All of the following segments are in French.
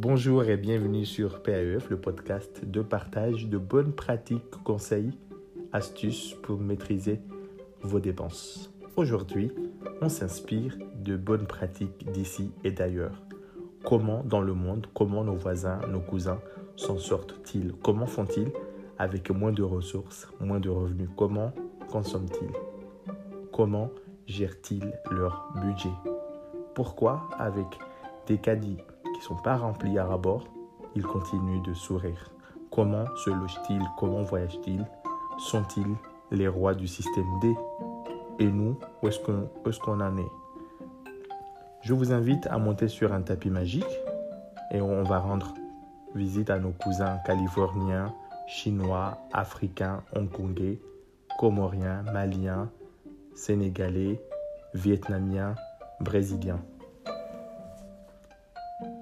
Bonjour et bienvenue sur PAEF, le podcast de partage de bonnes pratiques, conseils, astuces pour maîtriser vos dépenses. Aujourd'hui, on s'inspire de bonnes pratiques d'ici et d'ailleurs. Comment dans le monde, comment nos voisins, nos cousins s'en sortent-ils? Comment font-ils avec moins de ressources, moins de revenus? Comment consomment-ils? Comment gèrent-ils leur budget? Pourquoi avec des caddies sont pas remplis à rabord, ils continuent de sourire. Comment se logent-ils? Comment voyagent-ils? Sont-ils les rois du système D? Et nous, où est-ce qu'on en est? Je vous invite à monter sur un tapis magique et on va rendre visite à nos cousins californiens, chinois, africains, hongkongais, comoriens, maliens, sénégalais, vietnamiens, brésiliens.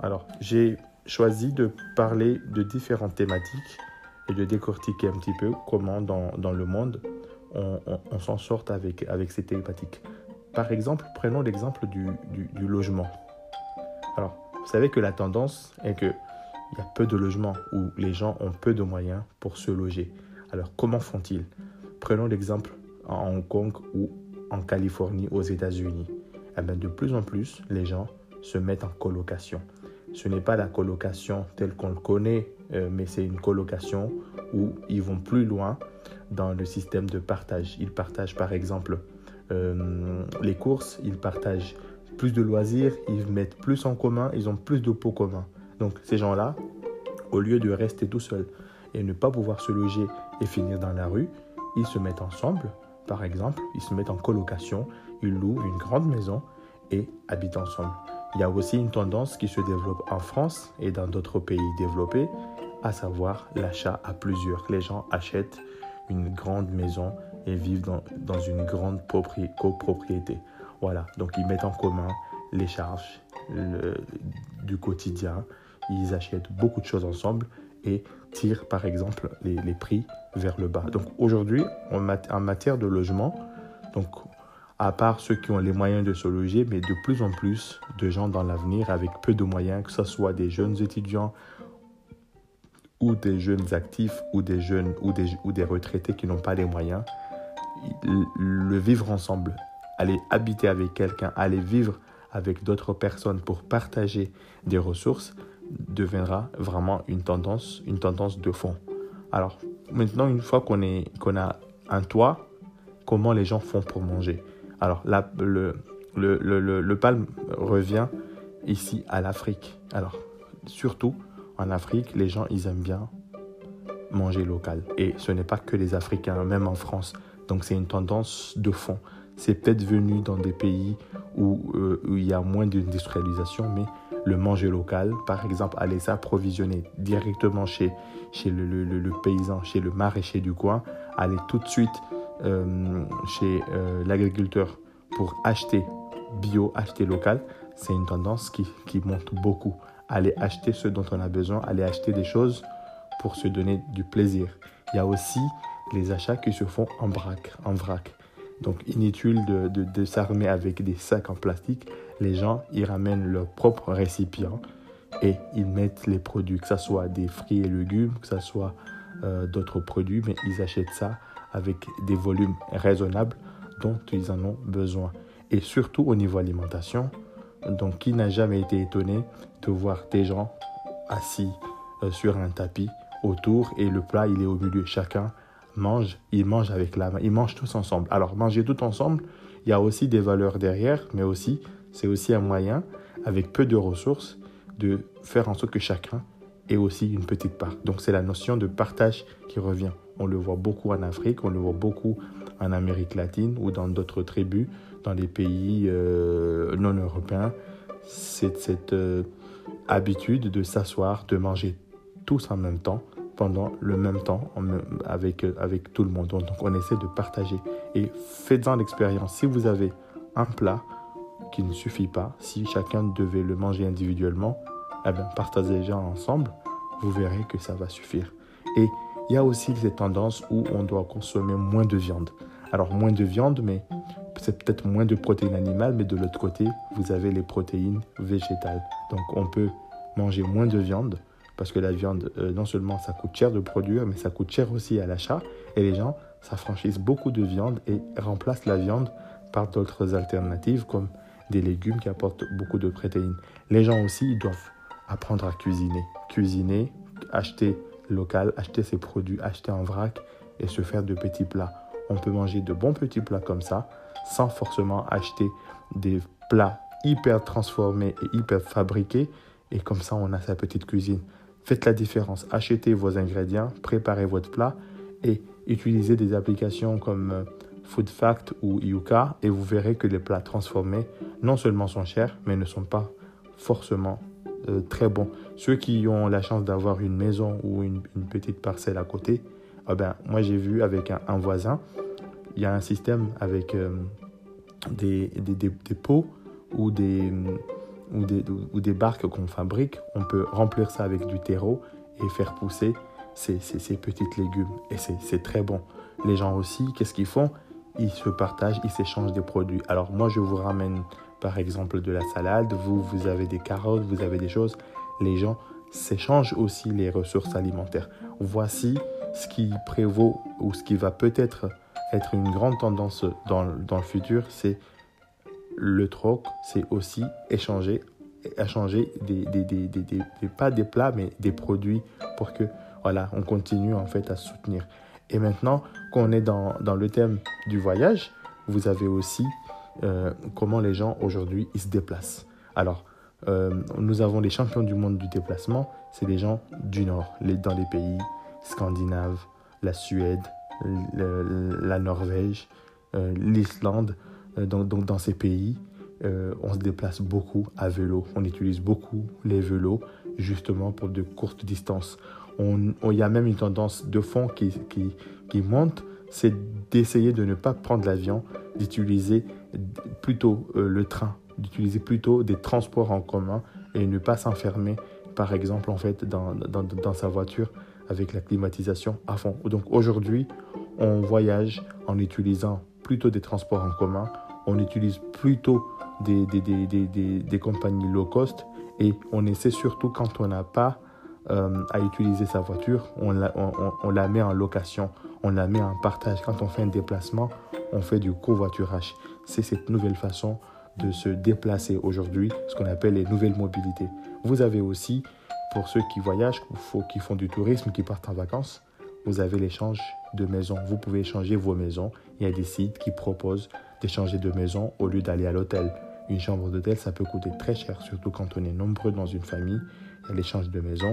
Alors, j'ai choisi de parler de différentes thématiques et de décortiquer un petit peu comment dans, dans le monde on, s'en sort avec, ces thématiques. Par exemple, prenons l'exemple du, logement. Alors, vous savez que la tendance est qu'il y a peu de logements où les gens ont peu de moyens pour se loger. Alors, comment font-ils? Prenons l'exemple en Hong Kong ou en Californie aux États-Unis. Eh bien, de plus en plus, les gens se mettent en colocation. Ce n'est pas la colocation telle qu'on le connaît, euh, mais c'est une colocation où ils vont plus loin dans le système de partage. Ils partagent par exemple euh, les courses, ils partagent plus de loisirs, ils mettent plus en commun, ils ont plus de pots communs. Donc ces gens-là, au lieu de rester tout seuls et ne pas pouvoir se loger et finir dans la rue, ils se mettent ensemble, par exemple, ils se mettent en colocation, ils louent une grande maison et habitent ensemble. Il y a aussi une tendance qui se développe en France et dans d'autres pays développés, à savoir l'achat à plusieurs. Les gens achètent une grande maison et vivent dans, une grande copropriété. Voilà, donc ils mettent en commun les charges du quotidien, ils achètent beaucoup de choses ensemble et tirent par exemple les, prix vers le bas. Donc aujourd'hui, en matière de logement, donc à part ceux qui ont les moyens de se loger, mais de plus en plus de gens dans l'avenir avec peu de moyens, que ce soit des jeunes étudiants ou des jeunes actifs ou des jeunes ou des, ou des retraités qui n'ont pas les moyens, le vivre ensemble, aller habiter avec quelqu'un, aller vivre avec d'autres personnes pour partager des ressources deviendra vraiment une tendance, une tendance de fond. Alors maintenant, une fois qu'on qu'on a un toit, comment les gens font pour manger? Alors, le, le, le, palme revient ici à l'Afrique. Alors, surtout en Afrique, les gens, ils aiment bien manger local. Et ce n'est pas que les Africains, même en France. Donc, c'est une tendance de fond. C'est peut-être venu dans des pays où, euh, il y a moins d'industrialisation, mais le manger local, par exemple, aller s'approvisionner directement chez, le, le, le, paysan, chez le maraîcher du coin, aller tout de suite chez euh, l'agriculteur pour acheter bio, acheter local, c'est une tendance qui, qui, monte beaucoup. Aller acheter ce dont on a besoin, aller acheter des choses pour se donner du plaisir. Il y a aussi les achats qui se font en vrac. En vrac. Donc inutile de, de, s'armer avec des sacs en plastique. Les gens, ils ramènent leur propre récipient et ils mettent les produits, que ce soit des fruits et légumes, que ce soit euh, d'autres produits, mais ils achètent ça avec des volumes raisonnables dont ils en ont besoin. Et surtout au niveau alimentation, donc qui n'a jamais été étonné de voir des gens assis euh, sur un tapis autour et le plat il est au milieu. Chacun mange, il mange avec la main, ils mangent tous ensemble. Alors manger tout ensemble, il y a aussi des valeurs derrière, mais aussi c'est aussi un moyen avec peu de ressources de faire en sorte que chacun ait aussi une petite part. Donc c'est la notion de partage qui revient. On le voit beaucoup en Afrique, on le voit beaucoup en Amérique latine ou dans d'autres tribus, dans les pays euh, non européens. C'est cette euh, habitude de s'asseoir, de manger tous en même temps, pendant le même temps, avec, avec tout le monde. Donc on essaie de partager. Et faites-en l'expérience. Si vous avez un plat qui ne suffit pas, si chacun devait le manger individuellement, eh bien, partagez-les ensemble, vous verrez que ça va suffire. Et il y a aussi cette tendance où on doit consommer moins de viande. Alors moins de viande, mais c'est peut-être moins de protéines animales, mais de l'autre côté, vous avez les protéines végétales. Donc on peut manger moins de viande, parce que la viande, euh, non seulement ça coûte cher de produire, mais ça coûte cher aussi à l'achat. Et les gens s'affranchissent beaucoup de viande et remplacent la viande par d'autres alternatives comme des légumes qui apportent beaucoup de protéines. Les gens aussi ils doivent apprendre à cuisiner. Cuisiner, acheter local, acheter ses produits, acheter en vrac et se faire de petits plats. On peut manger de bons petits plats comme ça sans forcément acheter des plats hyper transformés et hyper fabriqués. Et comme ça, on a sa petite cuisine. Faites la différence. Achetez vos ingrédients, préparez votre plat et utilisez des applications comme euh, FoodFact ou Yuka et vous verrez que les plats transformés non seulement sont chers, mais ne sont pas forcément euh, très bons. Ceux qui ont la chance d'avoir une maison ou une, petite parcelle à côté, eh ben, moi j'ai vu avec un, voisin, il y a un système avec euh, des, des, des, pots ou des, ou des, ou des barques qu'on fabrique, on peut remplir ça avec du terreau et faire pousser ces, ces, ces petites légumes. Et c'est très bon. Les gens aussi, qu'est-ce qu'ils font? Ils se partagent, ils s'échangent des produits. Alors moi, je vous ramène par exemple de la salade, vous, vous avez des carottes, vous avez des choses. Les gens s'échangent aussi les ressources alimentaires. Voici ce qui prévaut ou ce qui va peut-être être une grande tendance dans, dans le futur, c'est le troc, c'est aussi échanger, échanger des, des, des, des, pas des plats, mais des produits pour que, voilà, on continue en fait à soutenir. Et maintenant qu'on est dans, dans, le thème du voyage, vous avez aussi euh, comment les gens aujourd'hui ils se déplacent. Alors, euh, nous avons les champions du monde du déplacement, c'est les gens du Nord, dans les pays scandinaves, la Suède, la Norvège, euh, l'Islande. Donc, dans ces pays, on se déplace beaucoup à vélo. On utilise beaucoup les vélos justement pour de courtes distances. Il y a même une tendance de fond qui monte, c'est d'essayer de ne pas prendre l'avion, d'utiliser plutôt euh, le train, d'utiliser plutôt des transports en commun et ne pas s'enfermer, par exemple, en fait, dans, dans, dans, sa voiture avec la climatisation à fond. Donc aujourd'hui, on voyage en utilisant plutôt des transports en commun on utilise plutôt des, des, compagnies low cost et on essaie surtout quand on n'a pas euh, à utiliser sa voiture, on la, on, la, met en location, on la met en partage. Quand on fait un déplacement, on fait du covoiturage. C'est cette nouvelle façon de se déplacer aujourd'hui, ce qu'on appelle les nouvelles mobilités. Vous avez aussi, pour ceux qui voyagent, qui font du tourisme, qui partent en vacances, vous avez l'échange de maisons. Vous pouvez échanger vos maisons. Il y a des sites qui proposent d'échanger de maison au lieu d'aller à l'hôtel. Une chambre d'hôtel, ça peut coûter très cher, surtout quand on est nombreux dans une famille. Il y a l'échange de maison.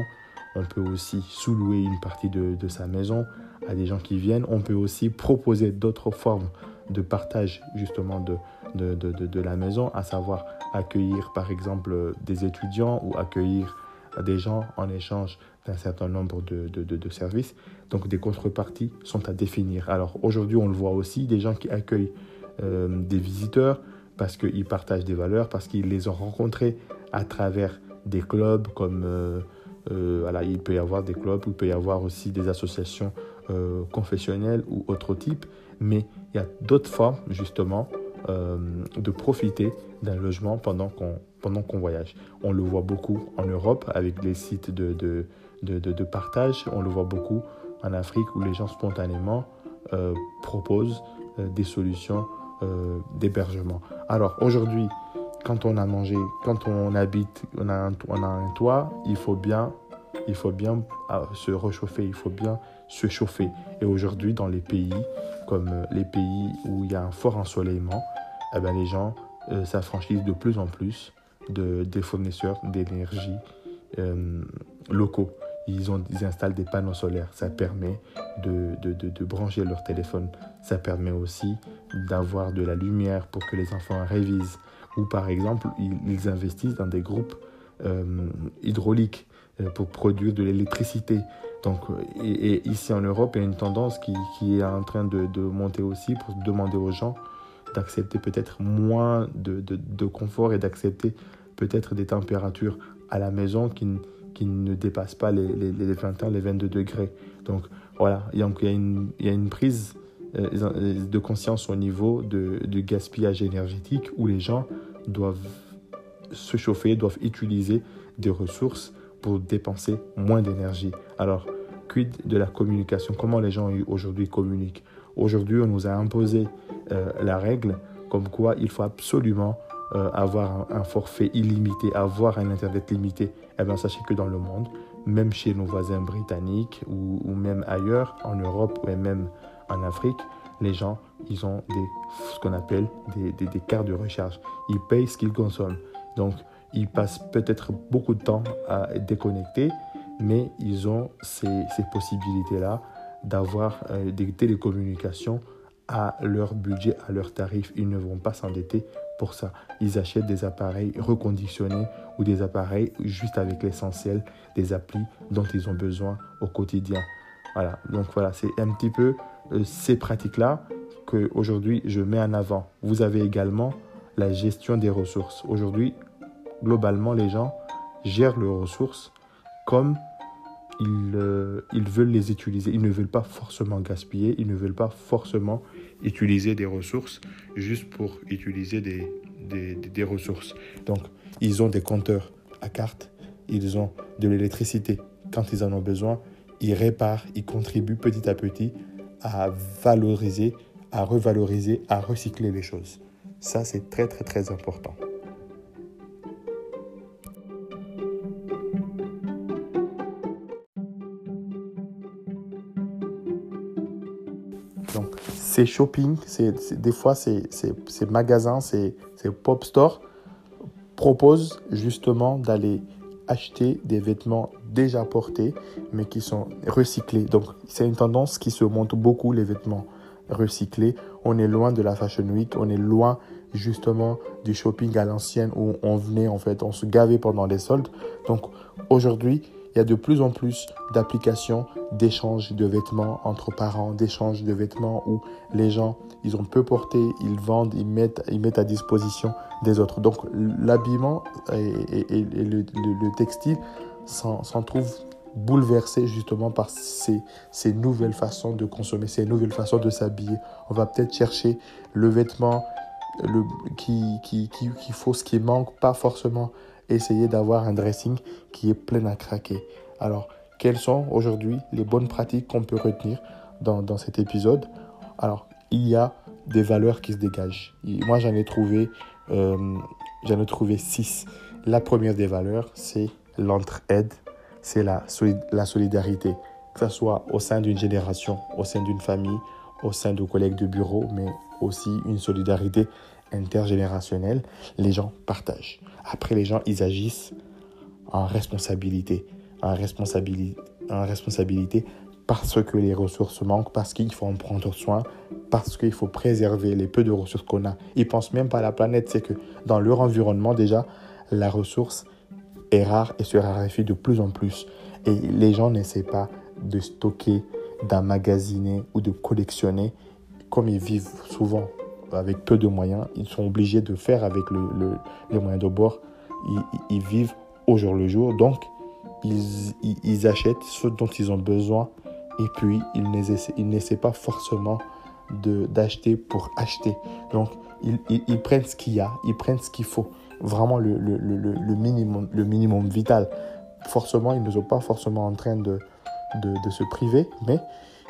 On peut aussi sous-louer une partie de, de, sa maison à des gens qui viennent. On peut aussi proposer d'autres formes de partage justement de, de, de, de, la maison, à savoir accueillir par exemple des étudiants ou accueillir des gens en échange d'un certain nombre de, de, de, services. Donc des contreparties sont à définir. Alors aujourd'hui, on le voit aussi, des gens qui accueillent euh, des visiteurs parce qu'ils partagent des valeurs, parce qu'ils les ont rencontrés à travers des clubs comme euh, euh, voilà, il peut y avoir des clubs, il peut y avoir aussi des associations confessionnelles ou autres types, mais il y a d'autres formes justement de profiter d'un logement pendant qu'on pendant qu'on voyage. On le voit beaucoup en Europe avec les sites de, de, de, partage, on le voit beaucoup en Afrique où les gens spontanément proposent des solutions euh, d'hébergement. Alors aujourd'hui, quand on a mangé, quand on habite, on a un, on a un toit, il faut bien, il faut bien euh, se réchauffer, il faut bien se chauffer. Et aujourd'hui, dans les pays comme euh, les pays où il y a un fort ensoleillement, eh ben, les gens s'affranchissent de plus en plus de, des fournisseurs d'énergie locaux ils, ont, ils installent des panneaux solaires. Ça permet de, de, de, brancher leur téléphone. Ça permet aussi d'avoir de la lumière pour que les enfants révisent. Ou par exemple, ils, investissent dans des groupes euh, hydrauliques euh, pour produire de l'électricité. Donc, et, ici en Europe, il y a une tendance qui, est en train de, monter aussi pour demander aux gens d'accepter peut-être moins de, confort et d'accepter peut-être des températures à la maison qui, ne dépasse pas les, les, les 21, les 22 degrés. Donc voilà, il y a une, il y a une prise euh, de conscience au niveau du gaspillage énergétique où les gens doivent se chauffer, doivent utiliser des ressources pour dépenser moins d'énergie. Alors, quid de la communication? Comment les gens aujourd'hui communiquent? Aujourd'hui, on nous a imposé euh, la règle comme quoi il faut absolument euh, avoir un, forfait illimité, avoir un Internet limité. Eh bien, sachez que dans le monde, même chez nos voisins britanniques ou, même ailleurs, en Europe ou même en Afrique, les gens, ils ont des, ce qu'on appelle des, des, cartes de recharge. Ils payent ce qu'ils consomment. Donc, ils passent peut-être beaucoup de temps à déconnecter, mais ils ont ces, possibilités-là d'avoir euh, des télécommunications à leur budget, à leur tarif. Ils ne vont pas s'endetter pour ça. Ils achètent des appareils reconditionnés ou des appareils juste avec l'essentiel, des applis dont ils ont besoin au quotidien. Voilà, donc voilà, c'est un petit peu euh, ces pratiques-là que aujourd'hui je mets en avant. Vous avez également la gestion des ressources. Aujourd'hui, globalement, les gens gèrent leurs ressources comme ils, euh, ils, veulent les utiliser. Ils ne veulent pas forcément gaspiller, ils ne veulent pas forcément utiliser des ressources juste pour utiliser des ressources. Donc, ils ont des compteurs à carte, ils ont de l'électricité quand ils en ont besoin, ils réparent, ils contribuent petit à petit à valoriser, à revaloriser, à recycler les choses. Ça, c'est très, très, très important. Donc, ces shopping, c'est, des fois, ces, magasins, ces, pop stores proposent justement d'aller acheter des vêtements déjà portés, mais qui sont recyclés. Donc, c'est une tendance qui se montre beaucoup, les vêtements recyclés. On est loin de la Fashion Week, on est loin justement du shopping à l'ancienne où on venait, en fait, on se gavait pendant les soldes. Donc, aujourd'hui, il y a de plus en plus d'applications d'échange de vêtements entre parents, d'échange de vêtements où les gens, ils ont peu porté, ils vendent, ils mettent, ils mettent à disposition des autres. Donc l'habillement et, le, textile s'en trouve bouleversé justement par ces, nouvelles façons de consommer, ces nouvelles façons de s'habiller. On va peut-être chercher le vêtement qui faut ce qui manque, pas forcément essayer d'avoir un dressing qui est plein à craquer. Alors, quelles sont aujourd'hui les bonnes pratiques qu'on peut retenir dans, dans, cet épisode? Alors, il y a des valeurs qui se dégagent. moi, j'en ai trouvé, euh, j'en ai trouvé six. La première des valeurs, c'est l'entraide, c'est la, la solidarité, que ce soit au sein d'une génération, au sein d'une famille, au sein de collègues de bureau, mais aussi une solidarité intergénérationnelle. Les gens partagent. Après, les gens, ils agissent en responsabilité, en responsabilité, en responsabilité parce que les ressources manquent, parce qu'il faut en prendre soin, parce qu'il faut préserver les peu de ressources qu'on a. Ils pensent même pas à la planète, c'est que dans leur environnement déjà, la ressource est rare et se raréfie de plus en plus. Et les gens n'essaient pas de stocker, d'emmagasiner ou de collectionner comme ils vivent souvent avec peu de moyens, ils sont obligés de faire avec le, les moyens de bord. Ils, vivent au jour le jour, donc ils, ils, achètent ce dont ils ont besoin et puis ils n'essaient pas forcément d'acheter pour acheter. Donc ils, ils, prennent ce qu'il y a, ils prennent ce qu'il faut, vraiment le, le, minimum, le minimum vital. Forcément, ils ne sont pas forcément en train de, de, de se priver, mais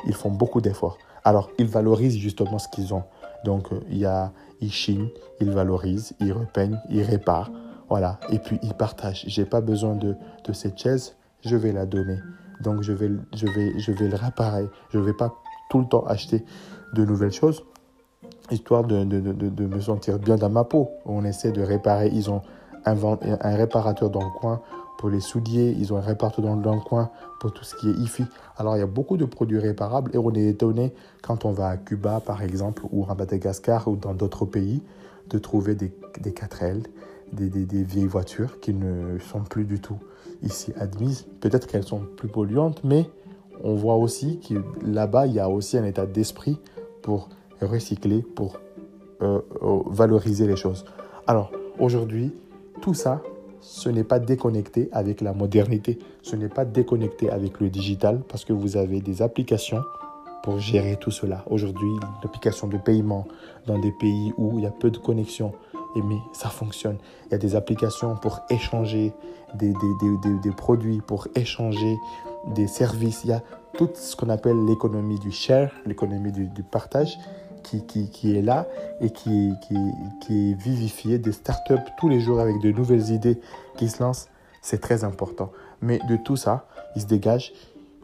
ils font beaucoup d'efforts. Alors, ils valorisent justement ce qu'ils ont. Donc, euh, il y a, ils chinent, ils valorisent, ils repeignent, ils réparent. Voilà. Et puis, ils partagent. J'ai pas besoin de, de cette chaise, je vais la donner. Donc, je vais, je vais, je vais le réparer. Je vais pas tout le temps acheter de nouvelles choses, histoire de, de, de, de, me sentir bien dans ma peau. On essaie de réparer. Ils ont un, réparateur dans le coin pour les souliers, ils ont un réparateur dans, le coin pour tout ce qui est IFI. Alors il y a beaucoup de produits réparables et on est étonné quand on va à Cuba par exemple ou à Madagascar ou dans d'autres pays de trouver des, des 4L, des, des, des, vieilles voitures qui ne sont plus du tout ici admises. Peut-être qu'elles sont plus polluantes, mais on voit aussi que là-bas, il y a aussi un état d'esprit pour recycler, pour euh, euh, valoriser les choses. Alors aujourd'hui, tout ça, ce n'est pas déconnecté avec la modernité, ce n'est pas déconnecté avec le digital parce que vous avez des applications pour gérer tout cela. Aujourd'hui, l'application de paiement dans des pays où il y a peu de connexion, Et mais ça fonctionne. Il y a des applications pour échanger des, produits, pour échanger des services. Il y a tout ce qu'on appelle l'économie du share, l'économie du, partage, qui, est là et qui, qui, est vivifiée. Des startups tous les jours avec de nouvelles idées qui se lancent. C'est très important. Mais de tout ça, il se dégage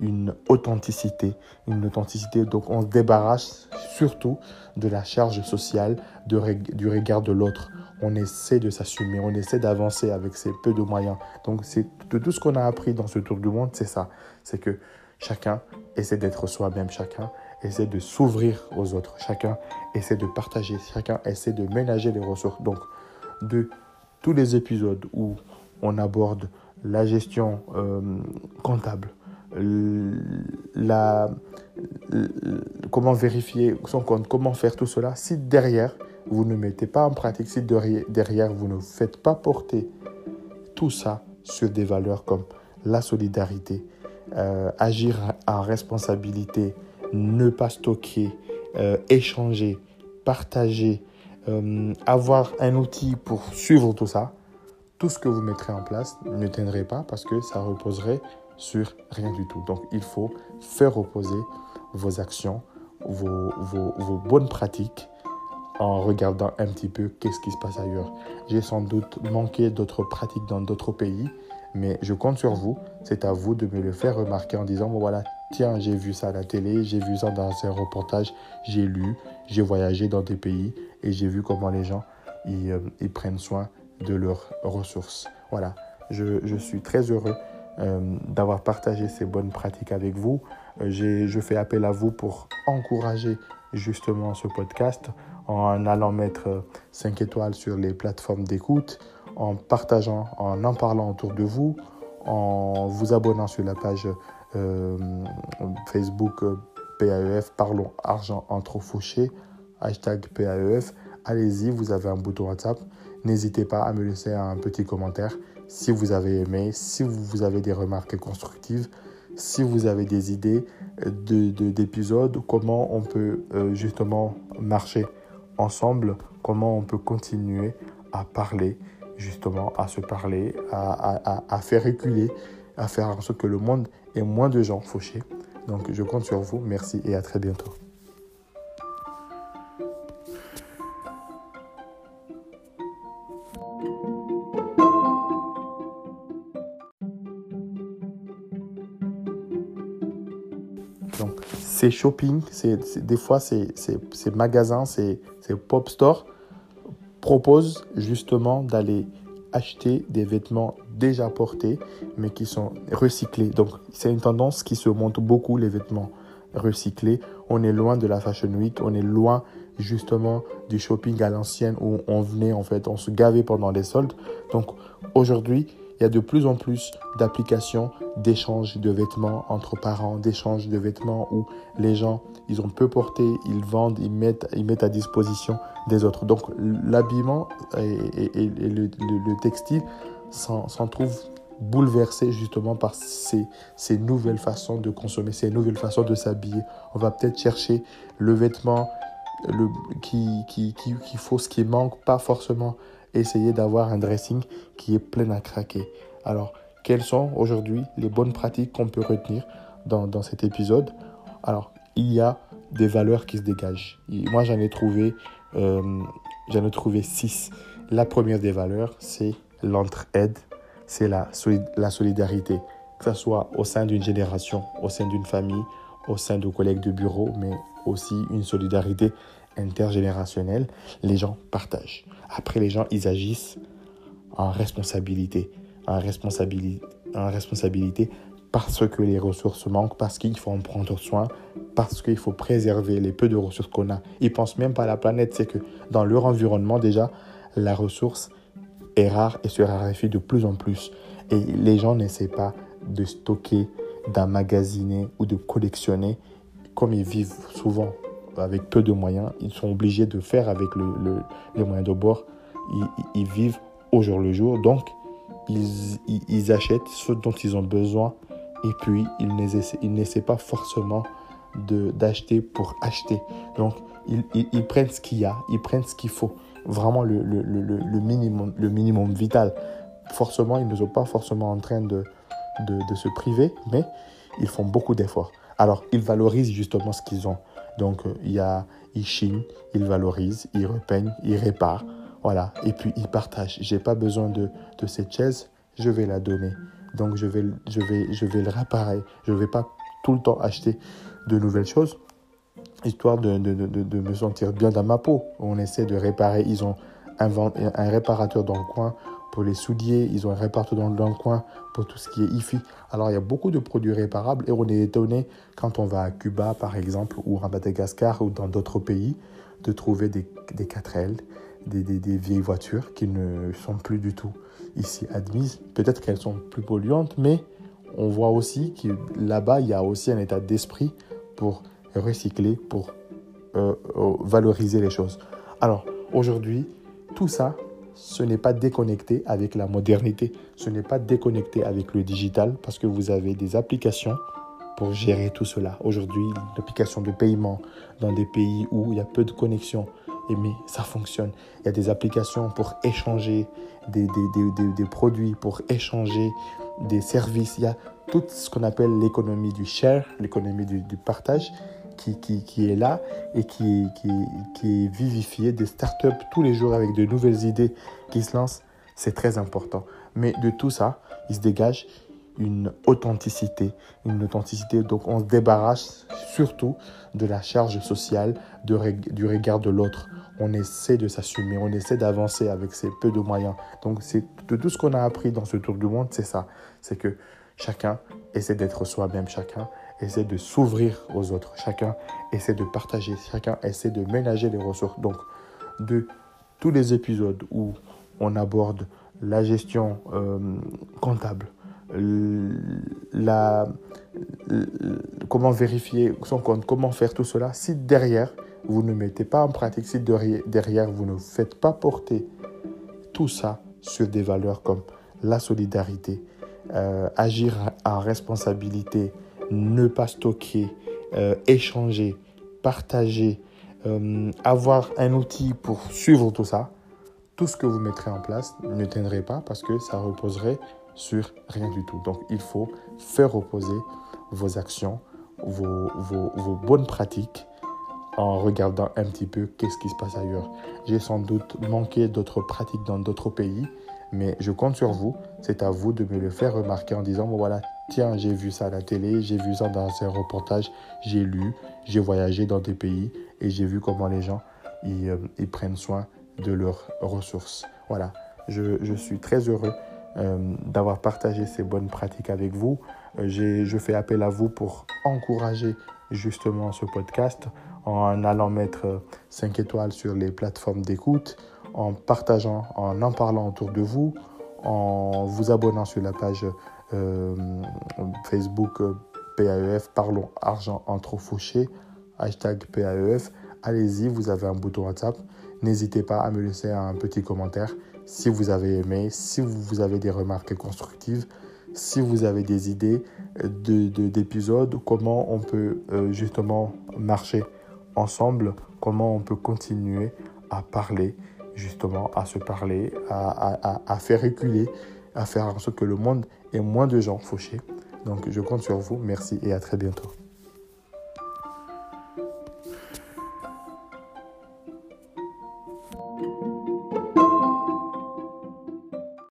une authenticité. Une authenticité, donc on se débarrasse surtout de la charge sociale, du regard de l'autre. On essaie de s'assumer, on essaie d'avancer avec ces peu de moyens. Donc c'est de tout ce qu'on a appris dans ce tour du monde, c'est ça. C'est que chacun essaie d'être soi-même, chacun essaie de s'ouvrir aux autres, chacun essaie de partager, chacun essaie de ménager les ressources. Donc de tous les épisodes où on aborde la gestion euh, comptable, la, comment vérifier son compte, comment faire tout cela, si derrière, vous ne mettez pas en pratique, si derrière, vous ne faites pas porter tout ça sur des valeurs comme la solidarité, euh, agir en responsabilité, ne pas stocker, euh, échanger, partager, euh, avoir un outil pour suivre tout ça, tout ce que vous mettrez en place ne tiendrait pas parce que ça reposerait sur rien du tout. Donc il faut faire reposer vos actions, vos, vos, bonnes pratiques en regardant un petit peu qu'est-ce qui se passe ailleurs. J'ai sans doute manqué d'autres pratiques dans d'autres pays, mais je compte sur vous. C'est à vous de me le faire remarquer en disant, voilà, tiens, j'ai vu ça à la télé, j'ai vu ça dans un reportage, j'ai lu, j'ai voyagé dans des pays et j'ai vu comment les gens ils, euh, prennent soin de leurs ressources. Voilà, je, je suis très heureux euh, d'avoir partagé ces bonnes pratiques avec vous. Euh, je fais appel à vous pour encourager justement ce podcast en allant mettre 5 étoiles sur les plateformes d'écoute, en partageant, en en parlant autour de vous, en vous abonnant sur la page Facebook PAEF, Parlons Argent entre fauchés, hashtag PAEF. Allez-y, vous avez un bouton WhatsApp. N'hésitez pas à me laisser un petit commentaire si vous avez aimé, si vous avez des remarques constructives, si vous avez des idées d'épisodes, de, comment on peut euh, justement marcher ensemble, comment on peut continuer à parler, justement, à se parler, à, à faire reculer, à faire en sorte que le monde ait moins de gens fauchés. Donc je compte sur vous, merci et à très bientôt. ces shopping, des fois ces, magasins, ces, pop stores proposent justement d'aller acheter des vêtements déjà portés mais qui sont recyclés. Donc c'est une tendance qui se montre beaucoup les vêtements recyclés. On est loin de la Fashion Week, on est loin justement du shopping à l'ancienne où on venait en fait, on se gavait pendant les soldes. Donc aujourd'hui, il y a de plus en plus d'applications d'échange de vêtements entre parents, d'échange de vêtements où les gens, ils ont peu porté, ils vendent, ils mettent, ils mettent à disposition des autres. Donc l'habillement et, le, textile s'en trouve bouleversé justement par ces, nouvelles façons de consommer, ces nouvelles façons de s'habiller. On va peut-être chercher le vêtement qui faut, ce qui manque, pas forcément essayer d'avoir un dressing qui est plein à craquer. Alors, quelles sont aujourd'hui les bonnes pratiques qu'on peut retenir dans, dans, cet épisode? Alors, il y a des valeurs qui se dégagent. moi, j'en ai trouvé, euh, j'en ai trouvé six. La première des valeurs, c'est l'entraide, c'est la, la solidarité, que ce soit au sein d'une génération, au sein d'une famille, au sein de collègues de bureau, mais aussi une solidarité intergénérationnelle. Les gens partagent. Après, les gens, ils agissent en responsabilité. En responsabilité, parce que les ressources manquent, parce qu'il faut en prendre soin, parce qu'il faut préserver les peu de ressources qu'on a. Ils pensent même pas à la planète, c'est que dans leur environnement déjà, la ressource est rare et se raréfie de plus en plus. Et les gens n'essaient pas de stocker, d'emmagasiner ou de collectionner comme ils vivent souvent avec peu de moyens, ils sont obligés de faire avec les moyens de bord. Ils, vivent au jour le jour. Donc, ils, achètent ce dont ils ont besoin et puis ils n'essaient pas forcément d'acheter pour acheter. Donc, ils, prennent ce qu'il y a, ils prennent ce qu'il faut, vraiment le, le, le, le, minimum, le minimum vital. Forcément, ils ne sont pas forcément en train de, de, de se priver, mais ils font beaucoup d'efforts. Alors, ils valorisent justement ce qu'ils ont. Donc, euh, il y a, ils chinent, ils valorisent, ils repeignent, ils réparent. Voilà. Et puis, ils partagent. J'ai pas besoin de, de cette chaise, je vais la donner. Donc, je vais, je vais, je vais le réparer. Je vais pas tout le temps acheter de nouvelles choses, histoire de, de, de, de, me sentir bien dans ma peau. On essaie de réparer. Ils ont un, un réparateur dans le coin pour les souliers, ils ont un réparateur dans, le coin pour tout ce qui est IFI. Alors il y a beaucoup de produits réparables et on est étonné quand on va à Cuba par exemple ou à Madagascar ou dans d'autres pays de trouver des, des 4L, des, des, des, vieilles voitures qui ne sont plus du tout ici admises. Peut-être qu'elles sont plus polluantes, mais on voit aussi que là-bas, il y a aussi un état d'esprit pour recycler, pour euh, euh, valoriser les choses. Alors, aujourd'hui, tout ça, ce n'est pas déconnecté avec la modernité, ce n'est pas déconnecté avec le digital parce que vous avez des applications pour gérer tout cela. Aujourd'hui, l'application de paiement dans des pays où il y a peu de connexion, mais ça fonctionne. Il y a des applications pour échanger des produits, pour échanger des services. Il y a tout ce qu'on appelle l'économie du share, l'économie du, partage, qui, est là et qui, qui, est vivifiée. Des startups tous les jours avec de nouvelles idées qui se lancent, c'est très important. Mais de tout ça, il se dégage une authenticité, une authenticité. Donc on se débarrasse surtout de la charge sociale, du regard de l'autre. On essaie de s'assumer, on essaie d'avancer avec ces peu de moyens. Donc c'est de tout ce qu'on a appris dans ce tour du monde, c'est ça. C'est que Chacun essaie d'être soi-même, chacun essaie de s'ouvrir aux autres, chacun essaie de partager, chacun essaie de ménager les ressources. Donc, de tous les épisodes où on aborde la gestion euh, comptable, la, comment vérifier son compte, comment faire tout cela, si derrière vous ne mettez pas en pratique, si derrière vous ne faites pas porter tout ça sur des valeurs comme la solidarité, euh, agir en responsabilité, ne pas stocker, euh, échanger, partager, euh, avoir un outil pour suivre tout ça, tout ce que vous mettrez en place ne tiendrait pas parce que ça reposerait sur rien du tout. Donc il faut faire reposer vos actions, vos, vos, bonnes pratiques en regardant un petit peu qu'est-ce qui se passe ailleurs. J'ai sans doute manqué d'autres pratiques dans d'autres pays mais je compte sur vous. C'est à vous de me le faire remarquer en disant, voilà, tiens, j'ai vu ça à la télé, j'ai vu ça dans un reportage, j'ai lu, j'ai voyagé dans des pays et j'ai vu comment les gens ils, euh, prennent soin de leurs ressources. Voilà, je, je suis très heureux euh, d'avoir partagé ces bonnes pratiques avec vous. Euh, je fais appel à vous pour encourager justement ce podcast en allant mettre 5 étoiles sur les plateformes d'écoute, en partageant, en en parlant autour de vous, en vous abonnant sur la page euh, Facebook euh, PAEF, Parlons Argent entre fauchés, hashtag PAEF. Allez-y, vous avez un bouton WhatsApp. N'hésitez pas à me laisser un petit commentaire si vous avez aimé, si vous avez des remarques constructives, si vous avez des idées d'épisodes, de, comment on peut euh, justement marcher ensemble, comment on peut continuer à parler justement à se parler, à, faire reculer, à faire en sorte que le monde ait moins de gens fauchés. Donc je compte sur vous. Merci et à très bientôt.